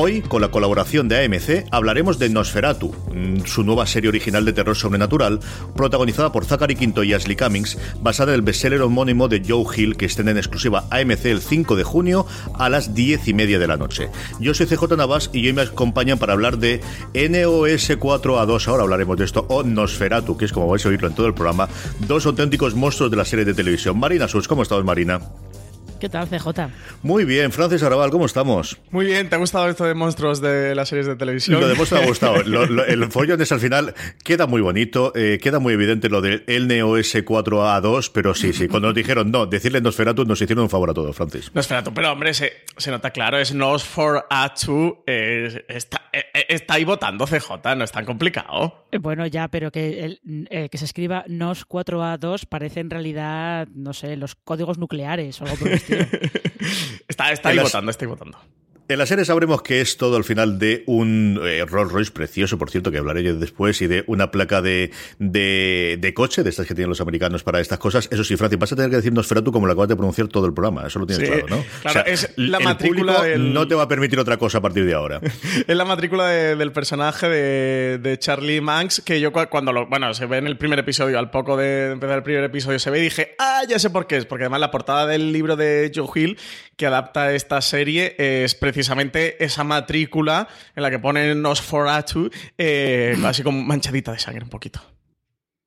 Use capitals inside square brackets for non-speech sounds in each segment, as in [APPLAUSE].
Hoy, con la colaboración de AMC, hablaremos de Nosferatu, mm, su nueva serie original de terror sobrenatural, protagonizada por Zachary Quinto y Ashley Cummings, basada en el bestseller homónimo de Joe Hill, que estén en exclusiva AMC el 5 de junio a las 10 y media de la noche. Yo soy CJ Navas y hoy me acompañan para hablar de NOS 4A2, ahora hablaremos de esto, o Nosferatu, que es como vais a oírlo en todo el programa, dos auténticos monstruos de la serie de televisión. Marina Sus, ¿cómo estás, Marina? ¿Qué tal, CJ? Muy bien, Francis Arabal, ¿cómo estamos? Muy bien, ¿te ha gustado esto de monstruos de las series de televisión? Lo de monstruos me ha [LAUGHS] gustado. el follón es al final, queda muy bonito, eh, queda muy evidente lo del el Neo S4A2, pero sí, sí, cuando nos dijeron no, decirle Nosferatu nos hicieron un favor a todos, Francis. Nosferatu, pero hombre, se, se nota claro, es Nos4A2, eh, está, eh, está, ahí votando CJ, no es tan complicado. Bueno, ya, pero que, el, que se escriba Nos4A2 parece en realidad, no sé, los códigos nucleares o algo por el [LAUGHS] [LAUGHS] está, está ahí votando, está ahí votando. En la serie sabremos que es todo al final de un eh, Rolls Royce precioso, por cierto, que hablaré yo después, y de una placa de, de, coche, de estas que tienen los americanos para estas cosas. Eso sí, Francis, vas a tener que decirnos Feratu como lo acabas de pronunciar todo el programa. Eso lo tienes claro, ¿no? Claro, es la matrícula no te va a permitir otra cosa a partir de ahora. [LAUGHS] es la matrícula del personaje de, Charlie Manx, que yo cuando lo. Bueno, se ve en el primer episodio, al poco de empezar el primer episodio, se ve y dije, ah, ya sé por qué es. Porque además la portada del libro de Joe Hill, que adapta esta serie, es precisamente precisamente esa matrícula en la que ponen Nosferatu, eh, así como manchadita de sangre un poquito.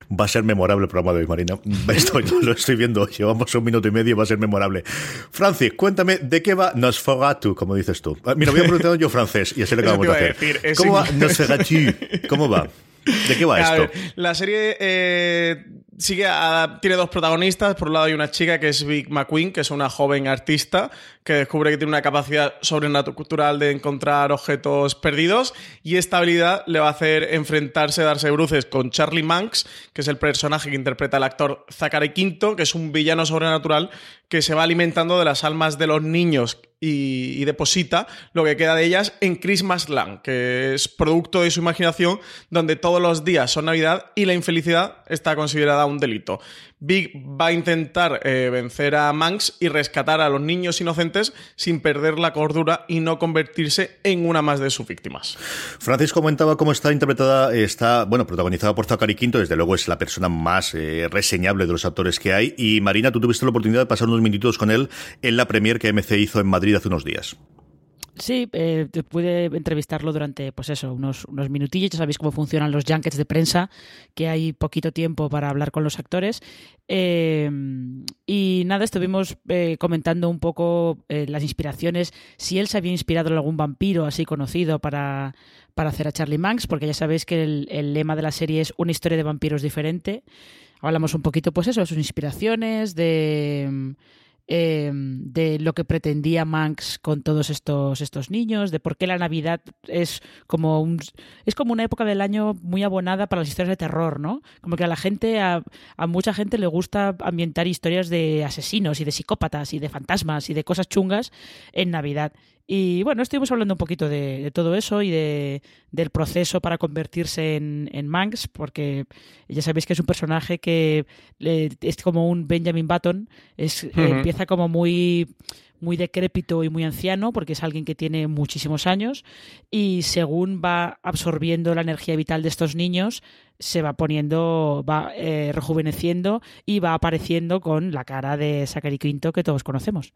Va a ser memorable el programa de hoy, Marina. Esto lo estoy viendo. Llevamos un minuto y medio y va a ser memorable. Francis, cuéntame de qué va Nosferatu, como dices tú. Ah, mira, voy a preguntar yo francés y así le acabamos de hacer. ¿Cómo va Nosferatu? ¿Cómo va? ¿De qué va esto? la serie eh, sigue tiene dos protagonistas. Por un lado hay una chica que es Vic McQueen, que es una joven artista que descubre que tiene una capacidad sobrenatural de encontrar objetos perdidos y esta habilidad le va a hacer enfrentarse, darse bruces con Charlie Manx, que es el personaje que interpreta el actor Zachary Quinto, que es un villano sobrenatural que se va alimentando de las almas de los niños y, deposita lo que queda de ellas en Christmas Land, que es producto de su imaginación, donde todos los días son Navidad y la infelicidad está considerada un delito. Big va a intentar eh, vencer a Manx y rescatar a los niños inocentes sin perder la cordura y no convertirse en una más de sus víctimas. Francis comentaba cómo está interpretada, está, bueno, protagonizada por Zachary Quinto, desde luego es la persona más eh, reseñable de los actores que hay. Y Marina, tú tuviste la oportunidad de pasar unos minutos con él en la premier que MC hizo en Madrid hace unos días. Sí, eh, pude entrevistarlo durante, pues eso, unos, unos minutillos. Ya sabéis cómo funcionan los junkets de prensa, que hay poquito tiempo para hablar con los actores. Eh, y nada, estuvimos eh, comentando un poco eh, las inspiraciones, si él se había inspirado en algún vampiro así conocido para, para hacer a Charlie Manx, porque ya sabéis que el, el lema de la serie es una historia de vampiros diferente. Hablamos un poquito, pues eso, de sus inspiraciones, de Em, de lo que pretendía Manx con todos estos, estos niños, de por qué la Navidad es como un, es como una época del año muy abonada para las historias de terror, ¿no? Como que a la gente, a, a mucha gente le gusta ambientar historias de asesinos y de psicópatas y de fantasmas y de cosas chungas en Navidad. Y bueno, estuvimos hablando un poquito de, todo eso y de, del proceso para convertirse en, en, Manx, porque ya sabéis que es un personaje que es como un Benjamin Button, es, empieza como muy muy decrépito y muy anciano, porque es alguien que tiene muchísimos años, y según va absorbiendo la energía vital de estos niños, se va poniendo, va eh, rejuveneciendo y va apareciendo con la cara de Zachary Quinto que todos conocemos.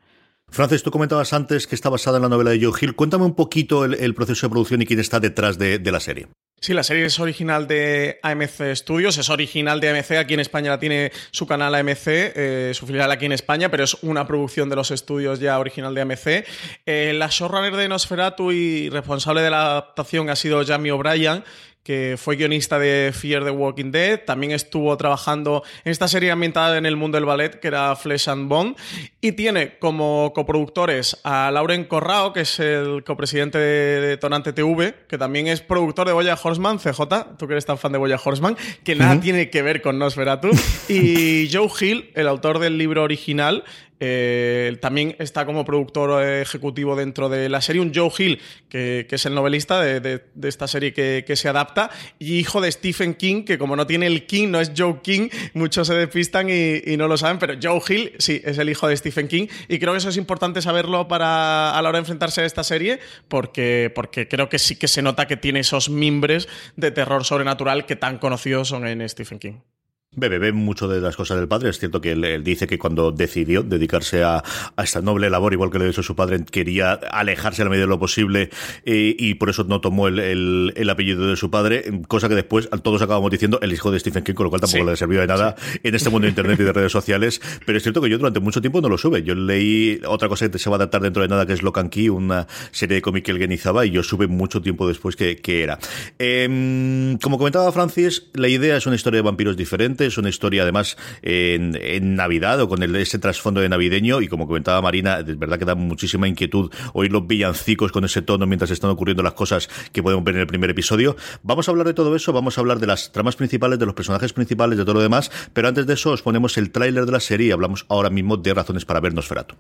Francis, tú comentabas antes que está basada en la novela de Joe Hill. Cuéntame un poquito el, proceso de producción y quién está detrás de, la serie. Sí, la serie es original de AMC Studios, es original de AMC, aquí en España la tiene su canal AMC, eh, su filial aquí en España, pero es una producción de los estudios ya original de AMC. Eh, la showrunner de Nosferatu y responsable de la adaptación ha sido Jamie O'Brien, que fue guionista de Fear the Walking Dead. También estuvo trabajando en esta serie ambientada en el mundo del ballet, que era Flesh and Bone. Y tiene como coproductores a Lauren Corrao, que es el copresidente de, Tonante TV, que también es productor de Boya Horseman, CJ, tú que eres tan fan de Boya Horseman, que nada tiene que ver con Nosferatu. y [LAUGHS] Joe Hill, el autor del libro original, eh, también está como productor ejecutivo dentro de la serie un Joe Hill, que, es el novelista de, esta serie que, se adapta, y hijo de Stephen King, que como no tiene el King, no es Joe King, muchos se despistan y, no lo saben, pero Joe Hill sí, es el hijo de Stephen King, y creo que eso es importante saberlo para a la hora de enfrentarse a esta serie, porque creo que sí que se nota que tiene esos mimbres de terror sobrenatural que tan conocidos son en Stephen King. Bebe mucho de las cosas del padre. Es cierto que él, dice que cuando decidió dedicarse a, esta noble labor, igual que le hizo su padre, quería alejarse a la medida de lo posible eh, y por eso no tomó el, apellido de su padre, cosa que después todos acabamos diciendo el hijo de Stephen King, con lo cual tampoco le sirvió de nada en este mundo de Internet y de [LAUGHS] redes sociales. Pero es cierto que yo durante mucho tiempo no lo sube. Yo leí otra cosa que se va a adaptar dentro de nada, que es Locan Key, una serie de cómic que él guionizaba, y yo sube mucho tiempo después que, era. Em, como comentaba Francis, la idea es una historia de vampiros diferente es una historia además en, Navidad o con ese trasfondo de navideño y como comentaba Marina, es verdad que da muchísima inquietud oír los villancicos con ese tono mientras están ocurriendo las cosas que podemos ver en el primer episodio. Vamos a hablar de todo eso, vamos a hablar de las tramas principales, de los personajes principales, de todo lo demás, pero antes de eso os ponemos el tráiler de la serie y hablamos ahora mismo de razones para vernos Ferato.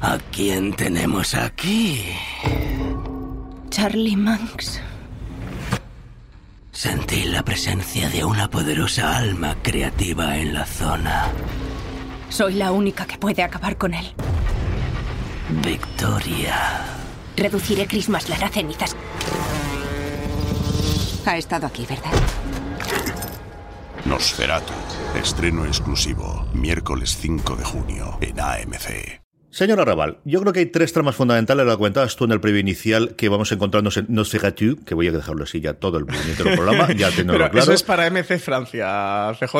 ¿A quién tenemos aquí? Charlie Manx. Sentí la presencia de una poderosa alma creativa en la zona. Soy la única que puede acabar con él. Victoria. Reduciré Chris Maslar a cenizas. Ha estado aquí, ¿verdad? Nosferatu. Estreno exclusivo. Miércoles 5 de junio en AMC. Señor Arrabal, yo creo que hay tres tramas fundamentales, lo comentabas tú en el previo inicial, que vamos encontrarnos en Nosferatu, que voy a dejarlo así ya todo el programa, ya [LAUGHS] claro. Eso es para MC Francia, CJ.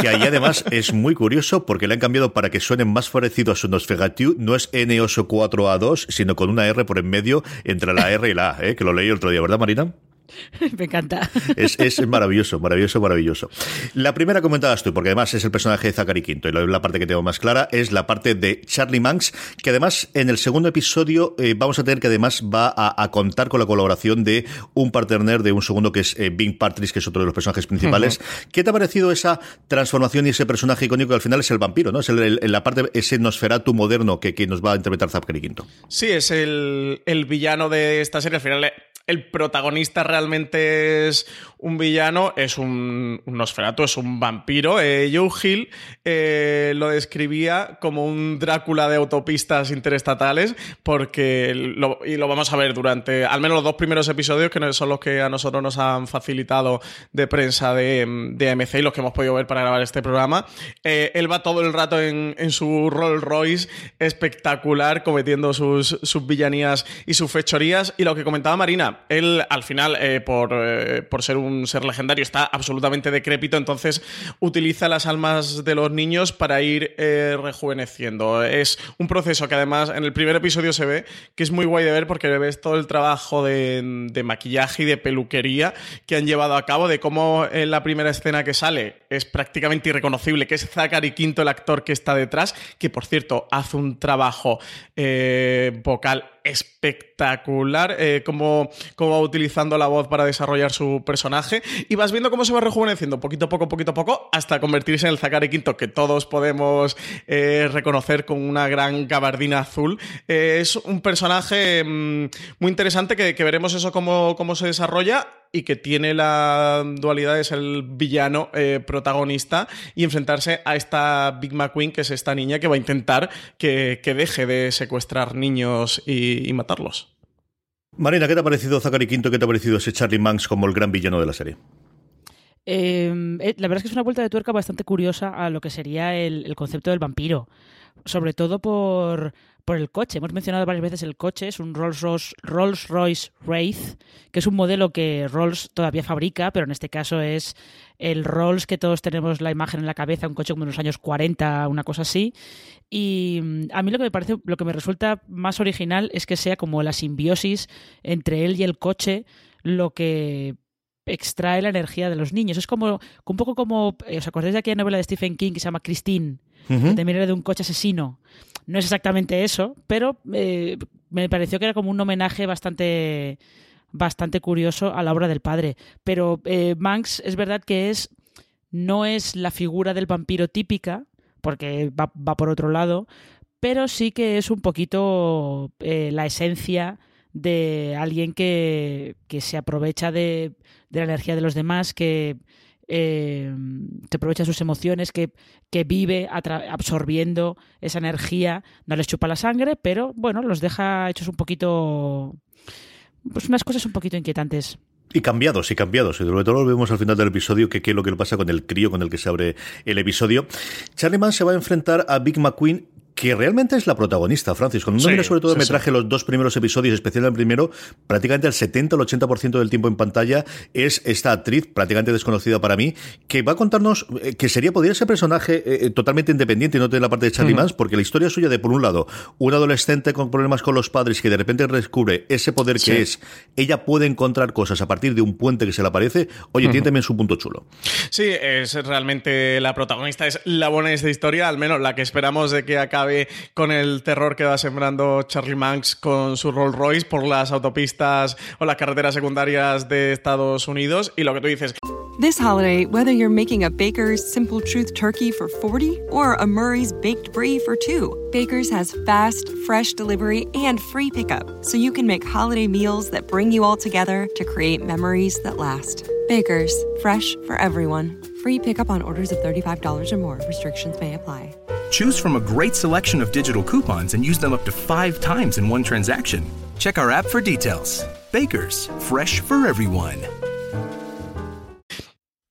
Que ahí además es muy curioso porque le han cambiado para que suene más parecido a su Nosferatu, no es N84A2, sino con una R por en medio entre la R y la A, ¿eh? que lo leí el otro día, ¿verdad, Marina? [LAUGHS] Me encanta. Es, maravilloso, maravilloso, maravilloso. La primera comentabas tú, porque además es el personaje de Zachary Quinto, y la parte que tengo más clara es la parte de Charlie Manx, que además en el segundo episodio eh, vamos a tener que además va a, contar con la colaboración de un partner de un segundo que es eh, Bing Partridge, que es otro de los personajes principales. ¿Qué te ha parecido esa transformación y ese personaje icónico que al final es el vampiro, ¿no? Es el, la parte, ese Nosferatu moderno que, que nos va a interpretar Zachary Quinto. Sí, es el, el villano de esta serie. Al final el protagonista realmente es un villano, es un, un es un vampiro. Eh, Joe Hill eh, lo describía como un Drácula de autopistas interestatales, porque, lo, y lo vamos a ver durante al menos los dos primeros episodios, que son los que a nosotros nos han facilitado de prensa de, AMC y los que hemos podido ver para grabar este programa. Eh, él va todo el rato en, su Rolls Royce espectacular, cometiendo sus villanías y sus fechorías. Y lo que comentaba Marina, él al final, por, por ser un ser legendario, está absolutamente decrépito, entonces utiliza las almas de los niños para ir eh, rejuveneciendo. Es un proceso que además en el primer episodio se ve que es muy guay de ver porque ves todo el trabajo de, maquillaje y de peluquería que han llevado a cabo, de cómo en la primera escena que sale es prácticamente irreconocible, que es Zachary Quinto el actor que está detrás, que por cierto hace un trabajo eh, vocal espectacular, eh, como, va utilizando la voz para desarrollar su personaje. Y vas viendo cómo se va rejuveneciendo poquito a poco, poquito a poco, hasta convertirse en el Zachary Quinto que todos podemos eh, reconocer con una gran gabardina azul. Eh, es un personaje mm, muy interesante que, veremos eso cómo, cómo se desarrolla y que tiene la dualidad de ser el villano eh, protagonista y enfrentarse a esta Big McQueen, que es esta niña que va a intentar que, deje de secuestrar niños y, matarlos. Marina, ¿qué te ha parecido Zachary Quinto? ¿Qué te ha parecido ese Charlie Manx como el gran villano de la serie? Em, eh, la verdad es que es una vuelta de tuerca bastante curiosa a lo que sería el concepto del vampiro. Sobre todo por, por el coche. Hemos mencionado varias veces el coche, es un Rolls Royce, Rolls Royce Wraith, que es un modelo que Rolls todavía fabrica, pero en este caso es el Rolls que todos tenemos la imagen en la cabeza, un coche como en los años 40, una cosa así. Y mm, a mí lo que me parece, lo que me resulta más original es que sea como la simbiosis entre él y el coche, lo que extrae la energía de los niños. Es como un poco como, eh, ¿os acordáis de aquella novela de Stephen King que se llama Christine? También era de un coche asesino. No es exactamente eso, pero eh, me pareció que era como un homenaje bastante, bastante curioso a la obra del padre. Pero eh, Manx es verdad que es no es la figura del vampiro típica, porque va, por otro lado, pero sí que es un poquito la esencia de alguien que, que se aprovecha de, de, la energía de los demás, que eh, se aprovecha sus emociones, que, que vive absorbiendo esa energía, no les chupa la sangre, pero bueno, los deja hechos un poquito, pues unas cosas un poquito inquietantes. Y cambiados, y cambiados. Y sobre todo lo vemos al final del episodio, que qué es lo que pasa con el crío con el que se abre el episodio. Charlie Mann se va a enfrentar a Big McQueen que realmente es la protagonista, Francis. Cuando uno mira sobre todo sí, me traje los dos primeros episodios, especialmente el primero, prácticamente el 70 al 80% del tiempo en pantalla es esta actriz, prácticamente desconocida para mí, que va a contarnos eh, que sería, podría ser personaje eh, eh totalmente independiente y no de la parte de Charlie uh -huh. Mans, porque la historia suya de, por un lado, un adolescente con problemas con los padres que de repente descubre ese poder sí. que es, ella puede encontrar cosas a partir de un puente que se le aparece, oye, uh -huh. tiene también su punto chulo. Sí, es realmente la protagonista, es la buena de esta historia, al menos la que esperamos de que acabe con el terror que va sembrando Charlie Manx con su Rolls Royce por las autopistas o las carreteras secundarias de Estados Unidos. Y lo que tú dices. This holiday, whether you're making a Baker's Simple Truth turkey for 40 or a Murray's Baked Brie for two, Baker's has fast, fresh delivery and free pickup, so you can make holiday meals that bring you all together to create memories that last. Baker's, fresh for everyone. Free pickup on orders of $35 or more. Restrictions may apply. Choose from a great selection of digital coupons and use them up to five times in one transaction. Check our app for details. Bakers, fresh for everyone.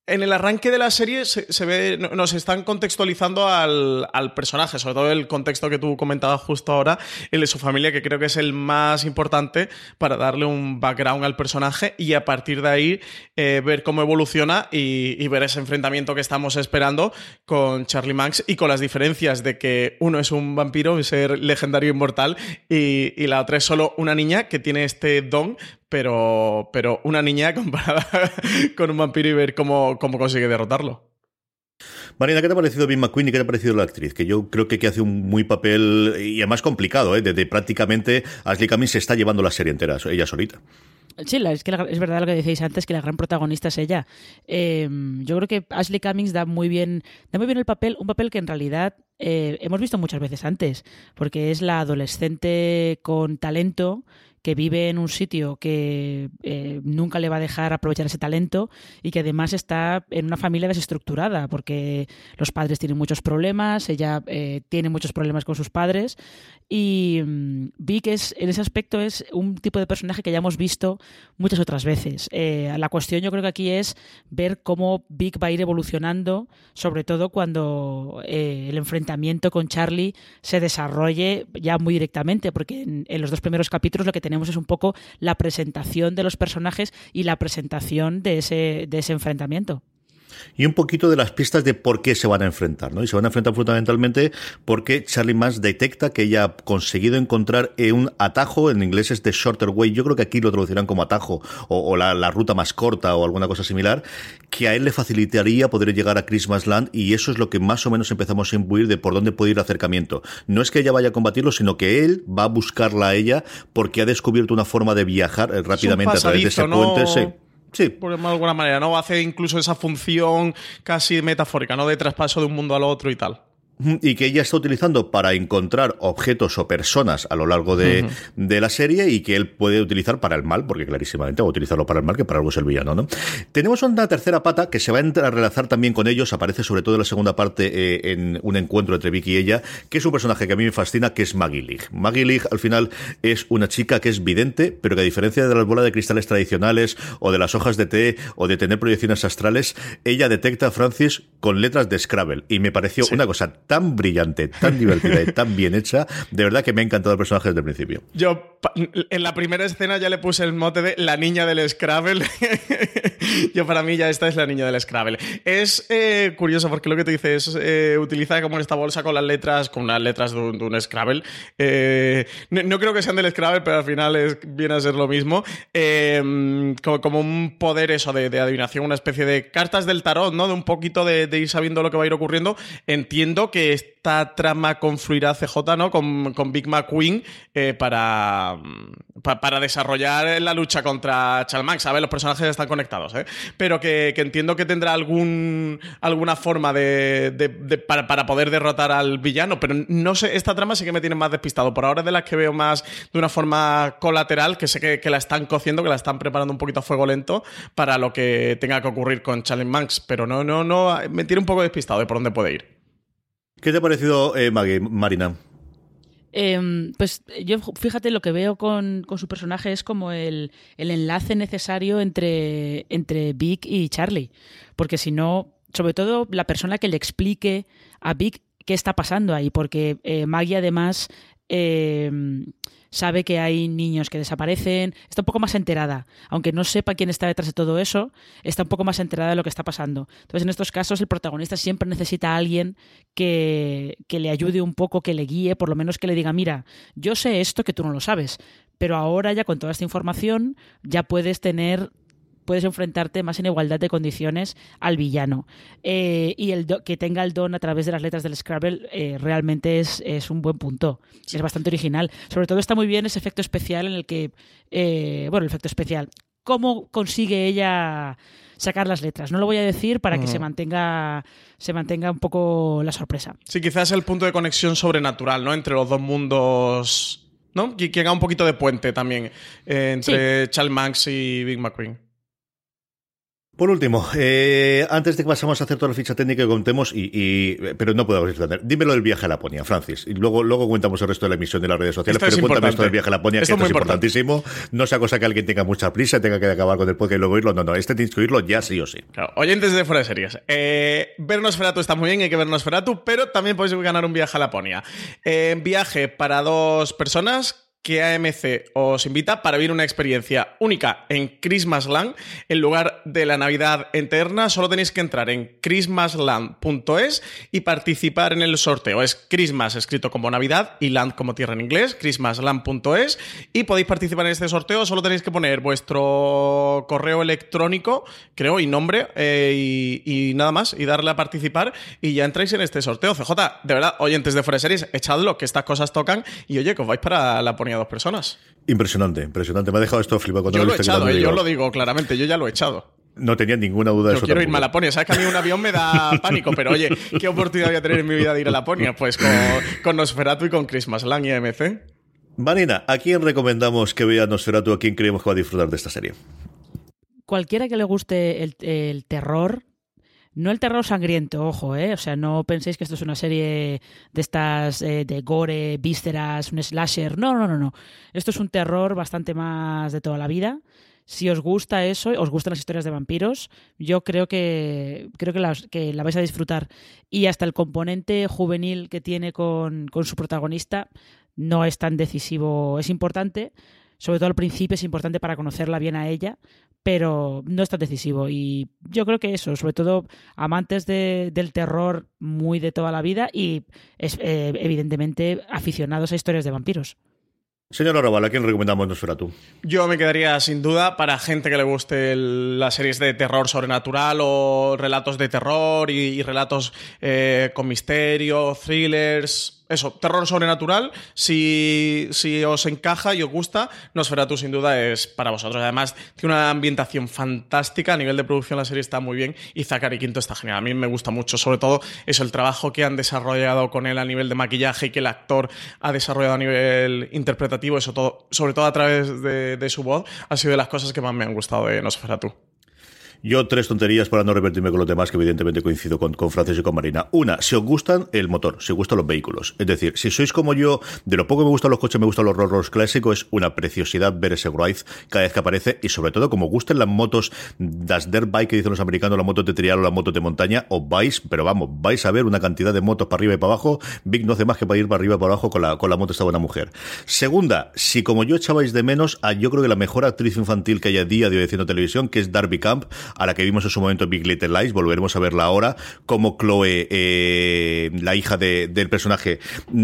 En el arranque de la serie se, ve, nos están contextualizando al, al, personaje, sobre todo el contexto que tú comentabas justo ahora, el de su familia, que creo que es el más importante para darle un background al personaje y a partir de ahí eh, ver cómo evoluciona y, ver ese enfrentamiento que estamos esperando con Charlie Manx y con las diferencias de que uno es un vampiro, un ser legendario inmortal, y, y la otra es solo una niña que tiene este don pero, pero una niña [LAUGHS] comparada con un vampiro y ver cómo, cómo consigue derrotarlo. Marina, ¿qué te ha parecido Bill McQueen y qué te ha parecido la actriz? Que yo creo que, que hace un muy papel y además complicado, ¿eh? de, de prácticamente Ashley Cummings se está llevando la serie entera, ella solita. Sí, es que la, es verdad lo que decíais antes, que la gran protagonista es ella. Eh, yo creo que Ashley Cummings da muy bien, da muy bien el papel, un papel que en realidad eh, hemos visto muchas veces antes, porque es la adolescente con talento que vive en un sitio que eh, nunca le va a dejar aprovechar ese talento y que además está en una familia desestructurada porque los padres tienen muchos problemas, ella eh, tiene muchos problemas con sus padres y Vic es, en ese aspecto es un tipo de personaje que ya hemos visto muchas otras veces. Eh, la cuestión yo creo que aquí es ver cómo Vic va a ir evolucionando, sobre todo cuando el enfrentamiento con Charlie se desarrolle ya muy directamente, porque en, en los dos primeros capítulos lo que tenemos es un poco la presentación de los personajes y la presentación de ese, de ese enfrentamiento y un poquito de las pistas de por qué se van a enfrentar, ¿no? Y se van a enfrentar fundamentalmente porque Charlie Mans detecta que ella ha conseguido encontrar un atajo, en inglés es de shorter way, yo creo que aquí lo traducirán como atajo o, o la, la, ruta más corta o alguna cosa similar, que a él le facilitaría poder llegar a Christmas Land y eso es lo que más o menos empezamos a imbuir de por dónde puede ir el acercamiento. No es que ella vaya a combatirlo, sino que él va a buscarla a ella porque ha descubierto una forma de viajar rápidamente a través de ese ¿no? puente. Sí. Sí. Por alguna manera, ¿no? Hace incluso esa función casi metafórica, ¿no? De traspaso de un mundo al otro y tal y que ella está utilizando para encontrar objetos o personas a lo largo de, uh -huh. de, la serie y que él puede utilizar para el mal, porque clarísimamente va a utilizarlo para el mal, que para algo es el villano, ¿no? Tenemos una tercera pata que se va a entrelazar también con ellos, aparece sobre todo en la segunda parte eh, en un encuentro entre Vicky y ella, que es un personaje que a mí me fascina, que es Maggie League. Maggie League al final es una chica que es vidente, pero que a diferencia de las bolas de cristales tradicionales o de las hojas de té o de tener proyecciones astrales, ella detecta a Francis con letras de Scrabble y me pareció sí. una cosa tan brillante, tan [LAUGHS] divertida y tan bien hecha. De verdad que me ha encantado el personaje desde el principio. Yo en la primera escena ya le puse el mote de la niña del Scrabble. [LAUGHS] [LAUGHS] Yo para mí ya esta es la niña del Scrabble. Es eh, curioso porque lo que te dice es eh, utiliza como esta bolsa con las letras, con unas letras de un, Scrabble. Eh, no, creo que sean del Scrabble, pero al final es, viene a ser lo mismo. Como, un poder eso de, adivinación, una especie de cartas del tarot, ¿no? De un poquito de, ir sabiendo lo que va a ir ocurriendo. Entiendo que esta trama confluirá CJ, ¿no? Con, con Big McQueen para, para desarrollar la lucha contra Chalmax. ¿Sabes? Los personajes están conectados, Pero que, entiendo que tendrá algún, alguna forma de, para, poder derrotar al villano. Pero no sé, esta trama sí que me tiene más despistado. Por ahora es de las que veo más de una forma colateral, que sé que, la están cociendo, que la están preparando un poquito a fuego lento para lo que tenga que ocurrir con Challenge Max. Pero no, no, no, me tiene un poco despistado de por dónde puede ir. ¿Qué te ha parecido, eh, Marina? Em, pues yo, fíjate, lo que veo con, su personaje es como el, enlace necesario entre, entre Vic y Charlie. Porque si no, sobre todo la persona que le explique a Vic qué está pasando ahí. Porque eh, Maggie además em, sabe que hay niños que desaparecen, está un poco más enterada. Aunque no sepa quién está detrás de todo eso, está un poco más enterada de lo que está pasando. Entonces, en estos casos, el protagonista siempre necesita a alguien que, que le ayude un poco, que le guíe, por lo menos que le diga, mira, yo sé esto que tú no lo sabes, pero ahora ya con toda esta información ya puedes tener puedes enfrentarte más en igualdad de condiciones al villano. Eh, y el que tenga el don a través de las letras del Scrabble eh, realmente es, es, un buen punto. Es bastante original. Sobre todo está muy bien ese efecto especial en el que, eh, bueno, el efecto especial, cómo consigue ella sacar las letras. No lo voy a decir para que se mantenga se mantenga un poco la sorpresa. Sí, quizás el punto de conexión sobrenatural, ¿no? Entre los dos mundos, ¿no? Que, haga un poquito de puente también entre Charles Manx y Big McQueen. Por último, eh, antes de que pasemos a hacer toda la ficha técnica que contemos, y, pero no podemos explicar. Dímelo del viaje a Laponia, Francis. Y luego, luego cuéntamos el resto de la emisión de las redes sociales. pero cuéntame esto del viaje a Laponia, que esto es importantísimo. No sea cosa que alguien tenga mucha prisa, tenga que acabar con el podcast y luego oírlo. No, no, este tienes que oírlo ya sí o sí. Claro, oyentes de fuera de series. Eh, vernos Feratu está muy bien, hay que vernos Feratu, pero también podéis ganar un viaje a Laponia. Eh, viaje para dos personas que AMC os invita para vivir una experiencia única en Christmasland. En lugar de la Navidad eterna, solo tenéis que entrar en christmasland.es y participar en el sorteo. Es Christmas escrito como Navidad y Land como tierra en inglés, christmasland.es y podéis participar en este sorteo. Solo tenéis que poner vuestro correo electrónico, creo, y nombre eh, y, nada más, y darle a participar y ya entráis en este sorteo. CJ, de verdad, oyentes de Fuera Series, echadlo, que estas cosas tocan y oye, que os vais para la dos personas. Impresionante, impresionante. Me ha dejado esto flipado cuando yo lo, he echado, eh, yo lo digo claramente, yo ya lo he echado. No tenía ninguna duda de yo eso. quiero irme a Laponia. Sabes que a mí un avión me da [LAUGHS] pánico, pero oye, ¿qué oportunidad voy a tener en mi vida de ir a Laponia? Pues con, con Nosferatu y con Christmas Lang y AMC. Vanina, ¿a quién recomendamos que vea Nosferatu? ¿A quién creemos que va a disfrutar de esta serie? Cualquiera que le guste el, el terror, no el terror sangriento, ojo, ¿eh? O sea, no penséis que esto es una serie de estas eh, de gore, vísceras, un slasher. No, no, no, no. Esto es un terror bastante más de toda la vida. Si os gusta eso, os gustan las historias de vampiros, yo creo que creo que, que la vais a disfrutar. Y hasta el componente juvenil que tiene con, con su protagonista no es tan decisivo. Es importante, sobre todo al principio es importante para conocerla bien a ella, pero no es tan decisivo. Y yo creo que eso, sobre todo amantes del terror muy de toda la vida y es, eh, evidentemente aficionados a historias de vampiros. Señor Arrabal, ¿a quién recomendamos Nosferatu? Yo me quedaría sin duda para gente que le guste las series de terror sobrenatural o relatos de terror y, relatos eh, con misterio, thrillers, eso, terror sobrenatural. Si, si, os encaja y os gusta, Nosferatu sin duda es para vosotros. Además, tiene una ambientación fantástica. A nivel de producción, la serie está muy bien. Y Zachary Quinto está genial. A mí me gusta mucho. Sobre todo, eso, el trabajo que han desarrollado con él a nivel de maquillaje y que el actor ha desarrollado a nivel interpretativo. Eso todo, sobre todo a través de, de su voz, ha sido de las cosas que más me han gustado de Nosferatu. Yo tres tonterías para no revertirme con los demás, que evidentemente coincido con, con Francis y con Marina. Una, si os gustan el motor, si os gustan los vehículos. Es decir, si sois como yo, de lo poco que me gustan los coches, me gustan los Rolls clásicos, es una preciosidad ver ese Wraith cada vez que aparece y sobre todo como gusten las motos, das dirt bike que dicen los americanos, las motos de trial o las motos de montaña, os vais, pero vamos, vais a ver una cantidad de motos para arriba y para abajo. Big no hace más que para ir para arriba y para abajo con la, con la moto esta buena mujer. Segunda, si como yo echabais de menos a yo creo que la mejor actriz infantil que hay a día de hoy haciendo televisión, que es Darby Camp, a la que vimos en su momento Big Little Lies, volveremos a verla ahora, como Chloe, eh, la hija de, del personaje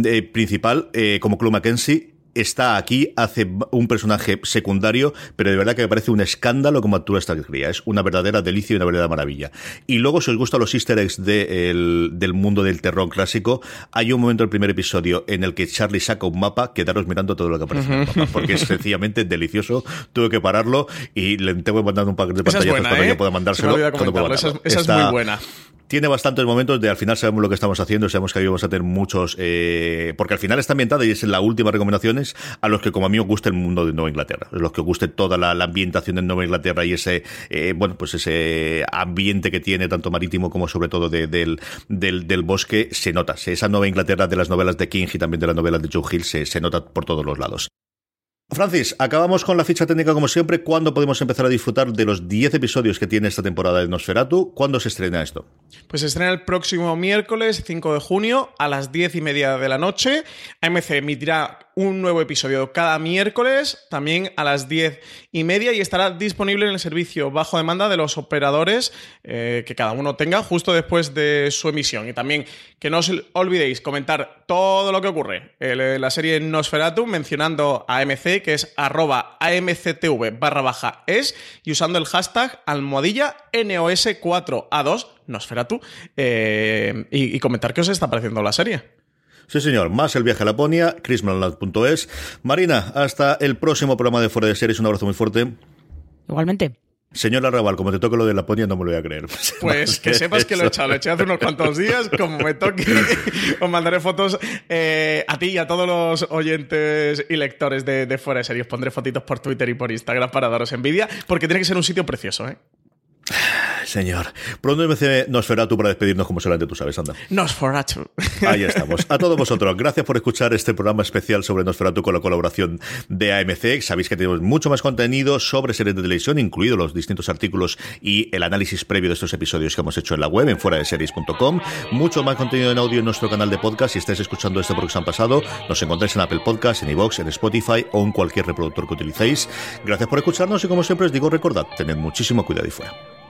eh, principal, eh, como Chloe Mackenzie, está aquí, hace un personaje secundario, pero de verdad que me parece un escándalo como actúa esta cría. Es una verdadera delicia y una verdadera maravilla. Y luego, si os gustan los easter eggs del mundo del terror clásico, hay un momento del primer episodio en el que Charlie saca un mapa, quedaros mirando todo lo que aparece en el mapa, porque es sencillamente delicioso. Tuve que pararlo y le tengo que mandar un paquete de pantallazos para que ¿eh? yo pueda mandárselo. Esa, esa es muy buena tiene bastantes momentos de al final sabemos lo que estamos haciendo, sabemos que ahí vamos a tener muchos, eh, porque al final está ambientada y es la última recomendaciones a los que como a mí os gusta el mundo de Nueva Inglaterra, los que os guste toda la, ambientación de Nueva Inglaterra y ese, eh, bueno, pues ese ambiente que tiene tanto marítimo como sobre todo del, del, del, bosque, se nota. Esa Nueva Inglaterra de las novelas de King y también de las novelas de Joe Hill se, se nota por todos los lados. Francis, acabamos con la ficha técnica como siempre. ¿Cuándo podemos empezar a disfrutar de los 10 episodios que tiene esta temporada de Nosferatu? ¿Cuándo se estrena esto? Pues se estrena el próximo miércoles 5 de junio a las 10 y media de la noche. AMC emitirá un nuevo episodio cada miércoles, también a las 10 y media, y estará disponible en el servicio bajo demanda de los operadores eh, que cada uno tenga justo después de su emisión. Y también que no os olvidéis comentar todo lo que ocurre en la serie Nosferatu mencionando a AMC, que es arroba AMCTV barra baja es, y usando el hashtag almohadilla NOS4A2 Nosferatu, eh, y, y comentar qué os está pareciendo la serie. Sí, señor. Más el viaje a Laponia, chrismanland.es. Marina, hasta el próximo programa de Fuera de Series. Un abrazo muy fuerte. Igualmente. Señora Raval, como te toque lo de Laponia, no me lo voy a creer. [LAUGHS] Pues que sepas que lo he echado, lo he echado hace unos cuantos días. Como me toque, os mandaré fotos eh, a ti y a todos los oyentes y lectores de, de Fuera de Series. Pondré fotitos por Twitter y por Instagram para daros envidia, porque tiene que ser un sitio precioso, ¿eh? Señor. Pronto me Nosferatu para despedirnos como solamente tú sabes, anda. Nosferatu. [LAUGHS] Ahí estamos. A todos vosotros, gracias por escuchar este programa especial sobre Nosferatu con la colaboración de AMC. Sabéis que tenemos mucho más contenido sobre series de televisión, incluidos los distintos artículos y el análisis previo de estos episodios que hemos hecho en la web, en fuera de series.com. Mucho más contenido en audio en nuestro canal de podcast. Si estáis escuchando este porque han pasado, nos encontráis en Apple Podcast, en iVoox, en Spotify o en cualquier reproductor que utilicéis. Gracias por escucharnos y como siempre os digo, recordad, tened muchísimo cuidado y fuera.